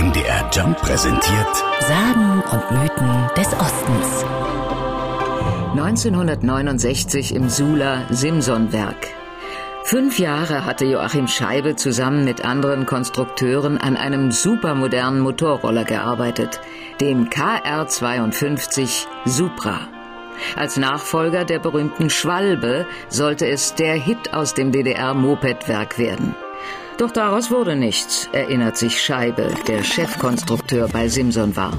MDR Jump präsentiert Sagen und Mythen des Ostens. 1969 im Sula Simson-Werk. Fünf Jahre hatte Joachim Scheibe zusammen mit anderen Konstrukteuren an einem supermodernen Motorroller gearbeitet, dem KR52 Supra. Als Nachfolger der berühmten Schwalbe sollte es der Hit aus dem DDR-Mopedwerk werden. Doch daraus wurde nichts, erinnert sich Scheibe, der Chefkonstrukteur bei Simson war.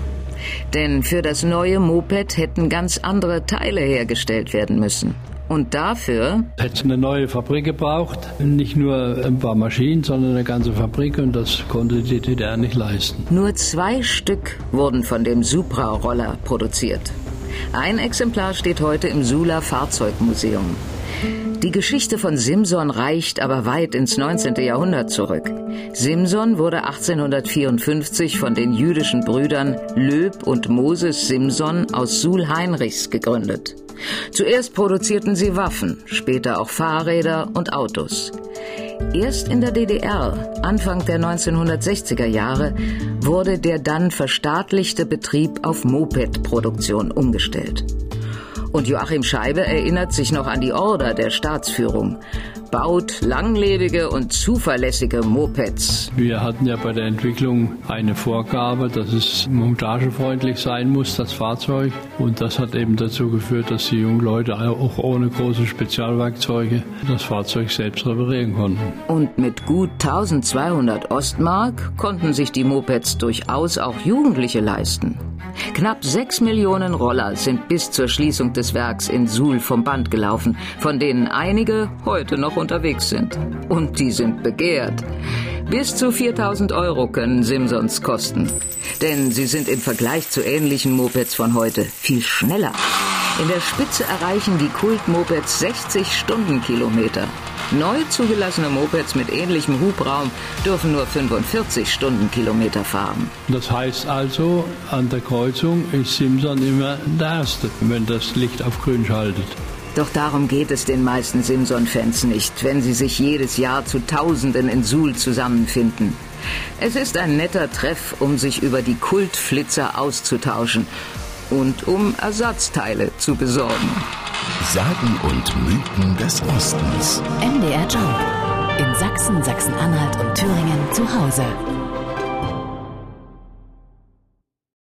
Denn für das neue Moped hätten ganz andere Teile hergestellt werden müssen. Und dafür hätte es eine neue Fabrik gebraucht. Nicht nur ein paar Maschinen, sondern eine ganze Fabrik und das konnte die DDR nicht leisten. Nur zwei Stück wurden von dem Supra-Roller produziert. Ein Exemplar steht heute im Sula Fahrzeugmuseum. Die Geschichte von Simson reicht aber weit ins 19. Jahrhundert zurück. Simson wurde 1854 von den jüdischen Brüdern Löb und Moses Simson aus Suhl-Heinrichs gegründet. Zuerst produzierten sie Waffen, später auch Fahrräder und Autos. Erst in der DDR, Anfang der 1960er Jahre, wurde der dann verstaatlichte Betrieb auf Moped-Produktion umgestellt. Und Joachim Scheibe erinnert sich noch an die Order der Staatsführung. Baut langlebige und zuverlässige Mopeds. Wir hatten ja bei der Entwicklung eine Vorgabe, dass es montagefreundlich sein muss, das Fahrzeug. Und das hat eben dazu geführt, dass die jungen Leute auch ohne große Spezialwerkzeuge das Fahrzeug selbst reparieren konnten. Und mit gut 1200 Ostmark konnten sich die Mopeds durchaus auch Jugendliche leisten. Knapp sechs Millionen Roller sind bis zur Schließung des Werks in Suhl vom Band gelaufen, von denen einige heute noch unterwegs sind. Und die sind begehrt. Bis zu 4000 Euro können Simsons kosten. Denn sie sind im Vergleich zu ähnlichen Mopeds von heute viel schneller. In der Spitze erreichen die Kult-Mopeds 60 Stundenkilometer. Neu zugelassene Mopeds mit ähnlichem Hubraum dürfen nur 45 Stundenkilometer fahren. Das heißt also, an der Kreuzung ist Simson immer der Erste, wenn das Licht auf grün schaltet. Doch darum geht es den meisten Simson-Fans nicht, wenn sie sich jedes Jahr zu Tausenden in Suhl zusammenfinden. Es ist ein netter Treff, um sich über die Kultflitzer auszutauschen und um Ersatzteile zu besorgen. Sagen und Mythen des Ostens. MDR Jump. In Sachsen, Sachsen-Anhalt und Thüringen zu Hause.